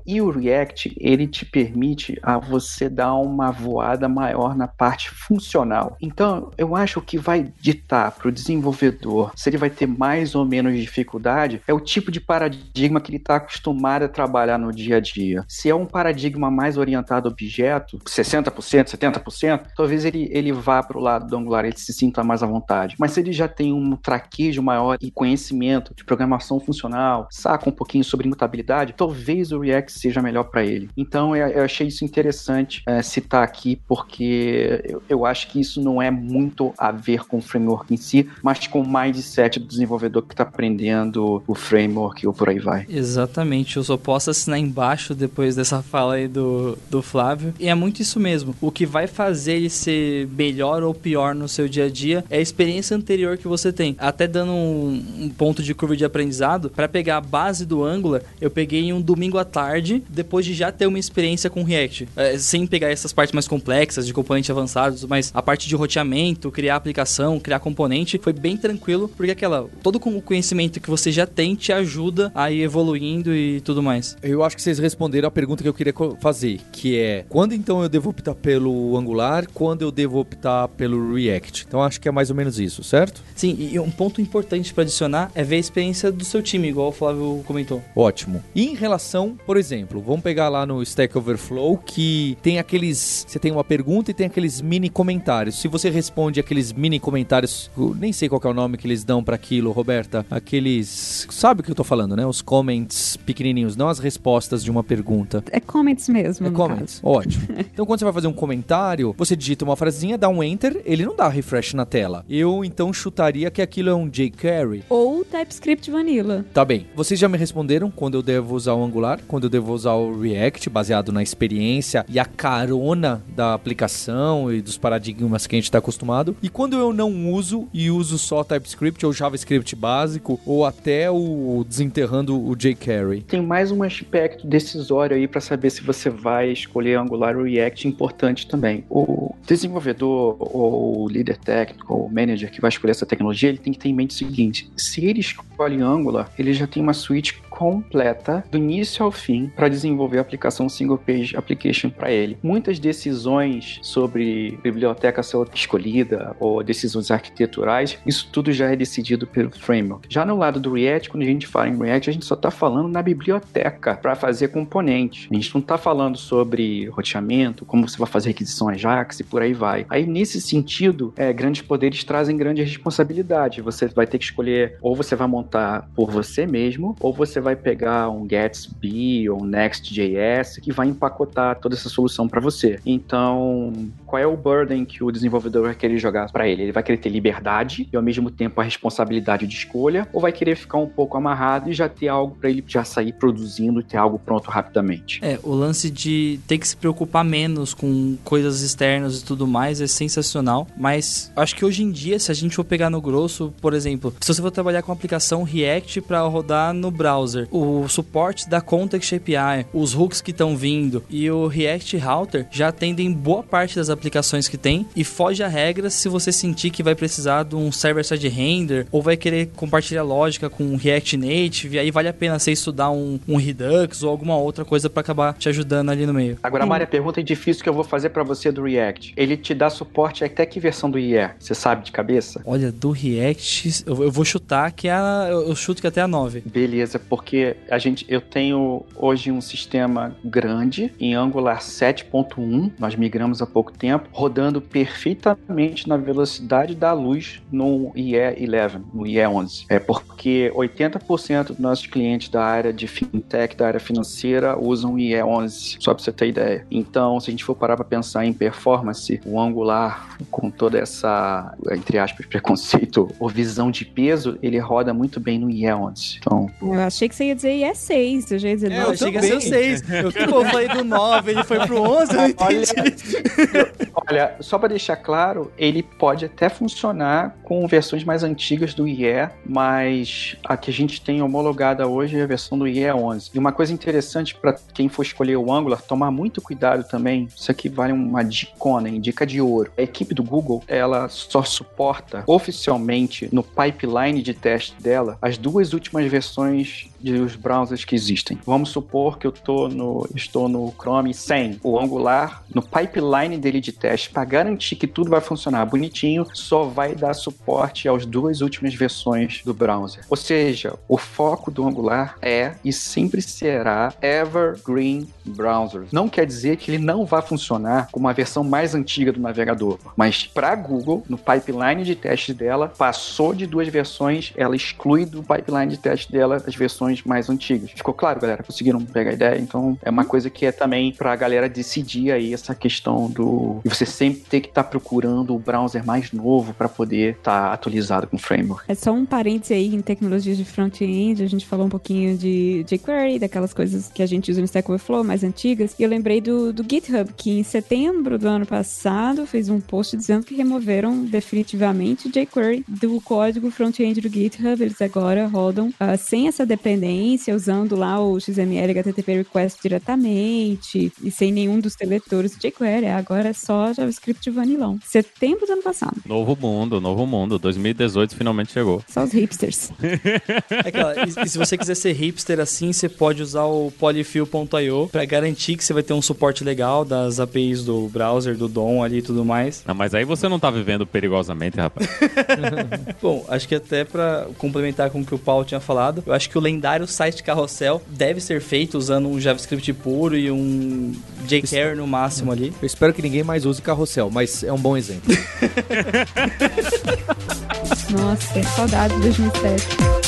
E o React, ele te permite a você dar uma voada maior na parte funcional. Então, eu acho que vai ditar para o desenvolvedor se ele vai ter mais ou menos dificuldade é o tipo de paradigma que ele está acostumado a trabalhar no dia a dia. Se é um paradigma mais orientado a objeto, 60%, 70%, talvez ele, ele vá para o lado do Angular, ele se sinta mais à vontade. Mas se ele já tem um traquejo maior e conhecimento de programação funcional, saca um pouquinho sobre imutabilidade, talvez talvez o React seja melhor para ele. Então eu, achei isso interessante é, citar aqui, porque eu, eu, acho que isso não é muito a ver com o framework em si, mas com o mindset do desenvolvedor que está aprendendo o framework ou por aí vai. Exatamente, eu só posso assinar embaixo depois dessa fala aí do, do Flávio. E é muito isso mesmo. O que vai fazer ele ser melhor ou pior no seu dia a dia é a experiência anterior que você tem. Até dando um, um ponto de curva de aprendizado, para pegar a base do Angular, eu peguei um domingo à tarde, depois de já ter uma experiência com React. É, sem pegar essas partes mais complexas, de componentes avançados, mas a parte de roteamento, criar aplicação, criar componente, foi bem tranquilo, porque aquela, todo o conhecimento que você já tem te ajuda a ir evoluindo e tudo mais. Eu acho que vocês responderam a pergunta que eu queria fazer, que é, quando então eu devo optar pelo Angular, quando eu devo optar pelo React? Então acho que é mais ou menos isso, certo? Sim, e um ponto importante para adicionar é ver a experiência do seu time, igual o Flávio comentou. Ótimo. E em relação, por exemplo, vamos pegar lá no Stack Overflow que tem aqueles, você tem uma pergunta e tem aqueles mini comentários. Se você responde aqueles mini comentários, nem sei qual é o nome que eles dão para aquilo, Roberta, aqueles, sabe o que eu tô falando, né? Os comments pequenininhos, não as respostas de uma pergunta. É comments mesmo, É comments. Caso. Ótimo. (laughs) então quando você vai fazer um comentário, você digita uma frasinha, dá um enter, ele não dá refresh na tela. Eu então chutaria que aquilo é um jQuery ou TypeScript Vanilla. Tá bem. Vocês já me responderam quando eu devo usar o Angular, quando eu devo usar o React, baseado na experiência e a carona da aplicação e dos paradigmas que a gente está acostumado. E quando eu não uso e uso só TypeScript ou JavaScript básico ou até o desenterrando o jQuery. Tem mais um aspecto decisório aí para saber se você vai escolher Angular ou React importante também. O desenvolvedor ou o líder técnico ou manager que vai escolher essa tecnologia, ele tem que ter em mente o seguinte: se ele escolhe Angular, ele já tem uma suite completa, do início ao fim, para desenvolver a aplicação Single Page Application para ele. Muitas decisões sobre biblioteca ser escolhida ou decisões arquiteturais, isso tudo já é decidido pelo framework. Já no lado do React, quando a gente fala em React, a gente só está falando na biblioteca para fazer componente. A gente não está falando sobre roteamento, como você vai fazer requisição Ajax e por aí vai. Aí, nesse sentido, é, grandes poderes trazem grande responsabilidade. Você vai ter que escolher ou você vai montar por você mesmo, ou você vai vai pegar um Gatsby ou um Next.js que vai empacotar toda essa solução para você. Então, qual é o burden que o desenvolvedor vai querer jogar para ele? Ele vai querer ter liberdade e ao mesmo tempo a responsabilidade de escolha, ou vai querer ficar um pouco amarrado e já ter algo para ele já sair produzindo e ter algo pronto rapidamente? É, o lance de ter que se preocupar menos com coisas externas e tudo mais é sensacional, mas acho que hoje em dia, se a gente for pegar no grosso, por exemplo, se você for trabalhar com a aplicação React para rodar no browser, browser, o suporte da Context API, os hooks que estão vindo e o React Router já atendem boa parte das aplicações que tem e foge a regra se você sentir que vai precisar de um server-side render ou vai querer compartilhar lógica com React Native, e aí vale a pena você estudar um, um Redux ou alguma outra coisa para acabar te ajudando ali no meio. Agora, Mária, a pergunta é difícil que eu vou fazer para você do React. Ele te dá suporte até que versão do IE? Você sabe de cabeça? Olha, do React, eu, eu vou chutar que é a, eu chuto que até a 9. Beleza, porque porque a gente, eu tenho hoje um sistema grande em Angular 7.1, nós migramos há pouco tempo, rodando perfeitamente na velocidade da luz no IE 11, no IE 11. É porque 80% dos nossos clientes da área de fintech, da área financeira, usam IE 11, só para você ter ideia. Então, se a gente for parar para pensar em performance, o Angular, com toda essa, entre aspas, preconceito ou visão de peso, ele roda muito bem no IE 11. Então, eu achei que você ia dizer é 6. Eu já ia dizer, é, eu achei que ia ser 6. Eu, pô, falei do 9, ele foi pro 11, eu não entendi. Olha, olha só para deixar claro, ele pode até funcionar com versões mais antigas do IE, mas a que a gente tem homologada hoje é a versão do IE 11. E uma coisa interessante para quem for escolher o Angular, tomar muito cuidado também, isso aqui vale uma dicona, dica de ouro. A equipe do Google, ela só suporta oficialmente no pipeline de teste dela as duas últimas versões dos browsers que existem. Vamos supor que eu tô no, estou no Chrome 100. O Angular, no pipeline dele de teste para garantir que tudo vai funcionar bonitinho, só vai dar suporte às duas últimas versões do browser. Ou seja, o foco do Angular é e sempre será Evergreen Browser. Não quer dizer que ele não vai funcionar com uma versão mais antiga do navegador, mas para Google, no pipeline de teste dela, passou de duas versões, ela exclui do pipeline de teste dela as versões mais antigas. Ficou claro, galera? Conseguiram pegar a ideia? Então é uma coisa que é também para a galera decidir aí essa questão do você sempre ter que estar tá procurando o browser mais novo para poder estar tá atualizado com o framework. É só um parênteses aí em tecnologias de front-end, a gente falou um pouquinho de jQuery, daquelas coisas que a gente usa no Stack Overflow, mais antigas, e eu lembrei do, do GitHub, que em setembro do ano passado fez um post dizendo que removeram definitivamente jQuery do código front-end do GitHub, eles agora rodam uh, sem essa dependência, usando lá o XML HTTP request diretamente e sem nenhum dos teletores de jQuery, agora é só JavaScript vanilão. Setembro do ano passado. Novo mundo, novo mundo. 2018 finalmente chegou. Só os hipsters. (laughs) Aquela, e, e, se você quiser ser hipster assim, você pode usar o polyfill.io para garantir que você vai ter um suporte legal das APIs do browser, do DOM ali e tudo mais. Não, mas aí você não tá vivendo perigosamente, rapaz. (laughs) Bom, acho que até para complementar com o que o Paulo tinha falado, eu acho que o lendário site carrossel deve ser feito usando um JavaScript puro e um jQuery no máximo ali. Eu espero que ninguém mais use carrossel, mas é um bom exemplo. (laughs) Nossa, saudade de 2007.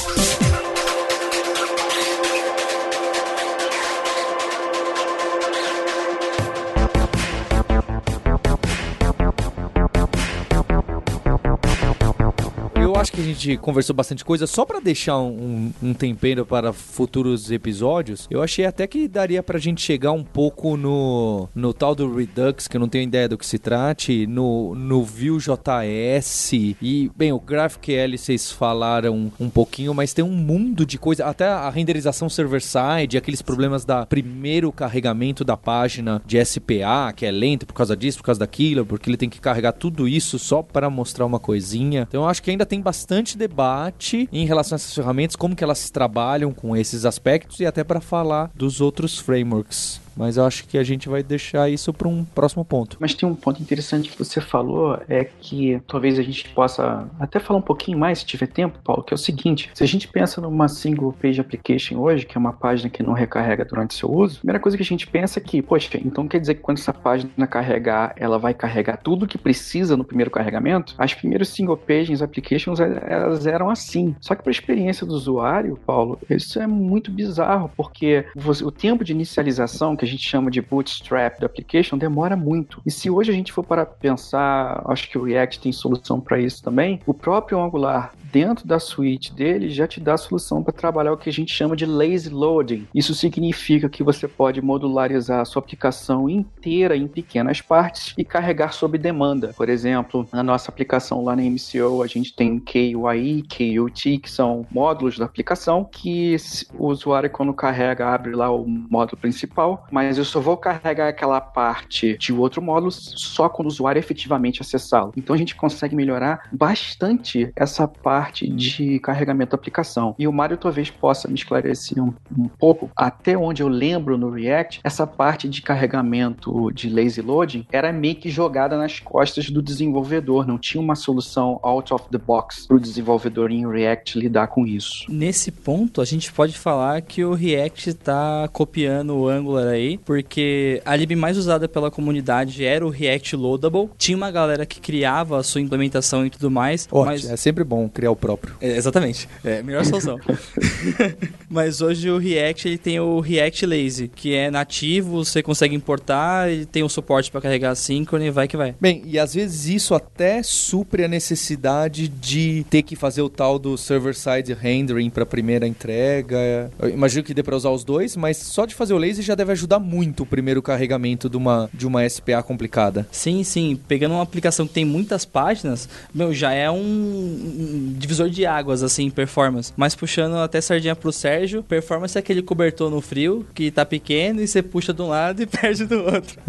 A gente conversou bastante coisa. Só para deixar um, um, tempero para futuros episódios, eu achei até que daria pra gente chegar um pouco no, no tal do Redux, que eu não tenho ideia do que se trate, no, no Vue.js e, bem, o GraphQL vocês falaram um pouquinho, mas tem um mundo de coisa, até a renderização server-side, aqueles problemas da primeiro carregamento da página de SPA, que é lento por causa disso, por causa daquilo, porque ele tem que carregar tudo isso só para mostrar uma coisinha. Então eu acho que ainda tem bastante bastante debate em relação a essas ferramentas, como que elas trabalham com esses aspectos e até para falar dos outros frameworks. Mas eu acho que a gente vai deixar isso para um próximo ponto. Mas tem um ponto interessante que você falou, é que talvez a gente possa até falar um pouquinho mais, se tiver tempo, Paulo, que é o seguinte: se a gente pensa numa single page application hoje, que é uma página que não recarrega durante seu uso, a primeira coisa que a gente pensa é que, poxa, então quer dizer que quando essa página carregar, ela vai carregar tudo que precisa no primeiro carregamento? As primeiras single pages applications elas eram assim. Só que para a experiência do usuário, Paulo, isso é muito bizarro, porque você, o tempo de inicialização que a gente chama de bootstrap do application demora muito. E se hoje a gente for para pensar, acho que o React tem solução para isso também, o próprio Angular dentro da suite dele já te dá a solução para trabalhar o que a gente chama de lazy loading. Isso significa que você pode modularizar a sua aplicação inteira em pequenas partes e carregar sob demanda. Por exemplo, na nossa aplicação lá na MCO, a gente tem KUI, KUT, que são módulos da aplicação que o usuário quando carrega abre lá o módulo principal, mas eu só vou carregar aquela parte de outro módulo só quando o usuário efetivamente acessá-lo. Então a gente consegue melhorar bastante essa parte de carregamento da aplicação. E o Mário talvez possa me esclarecer um, um, pouco, até onde eu lembro no React, essa parte de carregamento de lazy loading era meio que jogada nas costas do desenvolvedor, não tinha uma solução out of the box para o desenvolvedor em React lidar com isso. Nesse ponto, a gente pode falar que o React está copiando o Angular aí, porque a lib mais usada pela comunidade era o React Loadable. Tinha uma galera que criava a sua implementação e tudo mais. Ótimo, mas... é sempre bom criar o próprio. É, exatamente. É a melhor solução. (laughs) Mas hoje o React ele tem o React Lazy, que é nativo, você consegue importar, ele tem o um suporte para carregar assíncrono e vai que vai. Bem, e às vezes isso até supre a necessidade de ter que fazer o tal do server-side rendering para primeira entrega. Eu imagino que dê para usar os dois, mas só de fazer o lazy já deve ajudar muito o primeiro carregamento de uma, de uma SPA complicada. Sim, sim. Pegando uma aplicação que tem muitas páginas, meu, já é um, um divisor de águas, assim, performance. Mas puxando até sardinha pro Sérgio, performance é aquele cobertor no frio, que tá pequeno e você puxa de um lado e (laughs) perde do outro.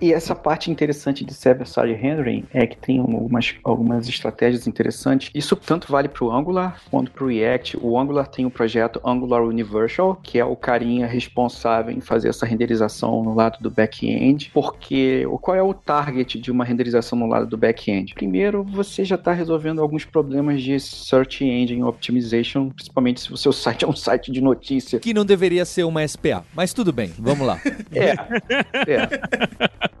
e essa parte interessante de server-side rendering é que tem algumas, algumas estratégias interessantes. Isso tanto vale pro Angular quanto pro React. O Angular tem o projeto Angular Universal, que é o carinha responsável em fazer essa renderização no lado do back-end, porque qual é o target de uma renderização no lado do back-end? Primeiro, você já está resolvendo alguns problemas de Search Engine Optimization, principalmente se o seu (laughs) site é um site de notícia. Que não deveria ser uma SPA, mas tudo bem, vamos lá. (laughs) é, é,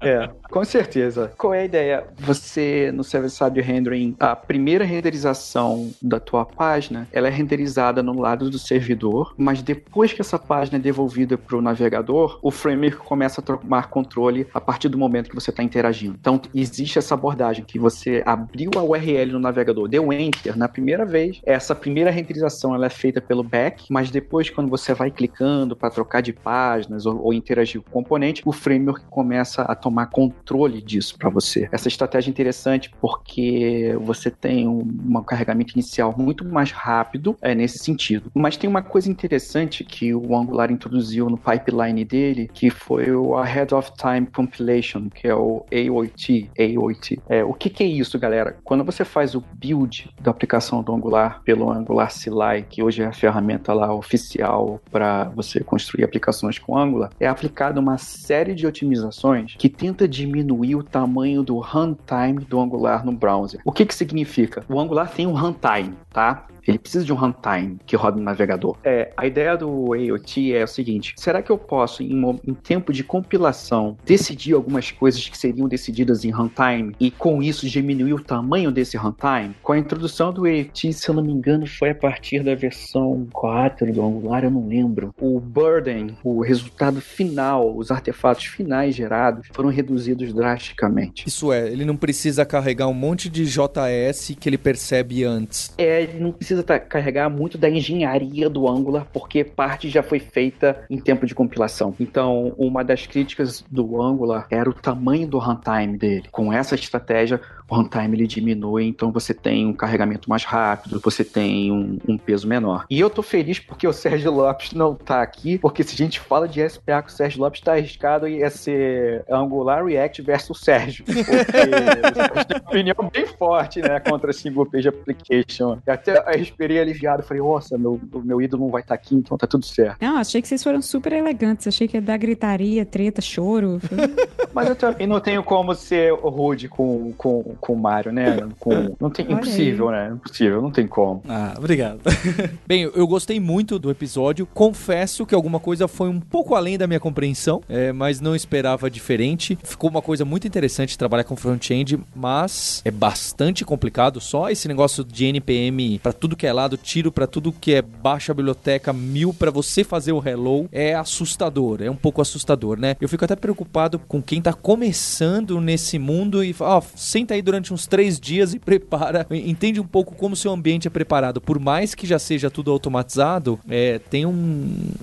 é, com certeza. Qual é a ideia? Você, no server-side rendering, a primeira renderização da tua página, ela é renderizada no lado do servidor, mas depois que essa página é devolvida para o navegador, o framework começa a tomar controle a partir do momento que você está interagindo. Então, existe essa abordagem que você abriu a URL no navegador, deu enter na primeira vez, essa primeira renderização ela é feita pelo back, mas depois quando você vai clicando para trocar de páginas ou, ou, interagir com o componente, o framework começa a tomar controle disso para você. Essa estratégia é interessante porque você tem um, um carregamento inicial muito mais rápido é, nesse sentido. Mas tem uma coisa interessante que o Angular introduziu no pipeline dele, que foi o Ahead of Time Compilation, que é o AOT. AOT. É, o que, que é isso, galera? Quando você faz o build da aplicação do Angular pelo Angular CLI, que hoje é a ferramenta lá oficial para você construir aplicações com Angular, é aplicada uma série de otimizações que tenta diminuir o tamanho do runtime do Angular no browser. O que que significa? O Angular tem um runtime, tá? Ele precisa de um runtime que roda no navegador. É, a ideia do AOT é o seguinte: será que eu posso, em, em, tempo de compilação, decidir algumas coisas que seriam decididas em runtime e com isso diminuir o tamanho desse runtime? Com a introdução do AOT, se eu não me engano, foi a partir da versão 4 do Angular, eu não lembro. O burden, o resultado final, os artefatos finais gerados foram reduzidos drasticamente. Isso é, ele não precisa carregar um monte de JS que ele percebe antes. É, ele não precisa tá, carregar muito da engenharia do Angular, porque parte já foi feita em tempo de compilação. Então, uma das críticas do Angular era o tamanho do runtime dele. Com essa estratégia, o runtime ele diminui, então você tem um carregamento mais rápido, você tem um, um, peso menor. E eu tô feliz porque o Sérgio Lopes não tá aqui, porque se a gente fala de SPA com o Sérgio Lopes, tá arriscado ia ser Angular React versus Sérgio. Porque (laughs) tem uma opinião bem forte, né, contra Single Page Application. E até eu esperei aliviado, falei, nossa, meu, meu ídolo não vai estar tá aqui, então tá tudo certo. Não, achei que vocês foram super elegantes, achei que ia dar gritaria, treta, choro. (laughs) Mas eu também não tenho como ser rude com, com, com o Mario, né? Com, não tem, impossível, né? Impossível, não tem como. Ah, obrigado. (laughs) Bem, eu gostei muito do episódio. Confesso que alguma coisa foi um pouco além da minha compreensão, é, mas não esperava diferente. Ficou uma coisa muito interessante trabalhar com front-end, mas é bastante complicado. Só esse negócio de NPM para tudo que é lado, tiro para tudo que é baixa biblioteca, mil para você fazer o hello, é assustador. É um pouco assustador, né? Eu fico até preocupado com quem tá começando nesse mundo e fala, ó, senta aí durante uns três dias e (laughs) prepara, entende um pouco como seu ambiente é preparado. Por mais que já seja tudo automatizado, é, tem um,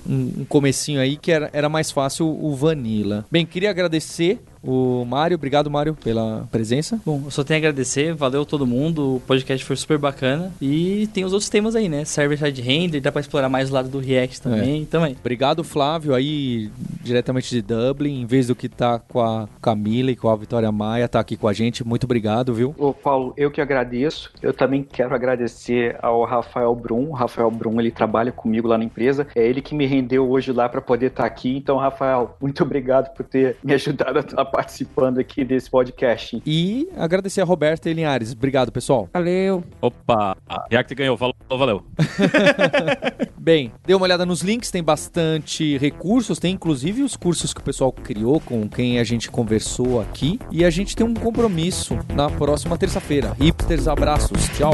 um, um comecinho aí que era, era mais fácil o Vanilla. Bem, queria agradecer o Mário. Obrigado, Mário, pela presença. Bom, eu só tenho a agradecer, valeu todo mundo, o podcast foi super bacana. E tem os outros temas aí, né? Server-side render, dá pra explorar mais o lado do React também, é. também. Obrigado, Flávio, aí diretamente de Dublin, em vez do que tá com a Camila e com a Vitória Maia, tá aqui com a gente. Muito obrigado, viu? Ô, Paulo, eu que agradeço. Eu também quero agradecer ao Rafael Brum. O Rafael Brum, ele trabalha comigo lá na empresa. É ele que me rendeu hoje lá para poder estar tá aqui. Então, Rafael, muito obrado por ter me ajudado a participando aqui desse podcast. E agradecer a Roberta e Linhares. Obrigado, pessoal. Valeu. Opa, React ganhou. Falou, valeu. (laughs) Bem, dê uma olhada nos links, tem bastante recursos, tem inclusive os cursos que o pessoal criou com quem a gente conversou aqui. E a gente tem um compromisso na próxima terça-feira. Hipsters, abraços. Tchau.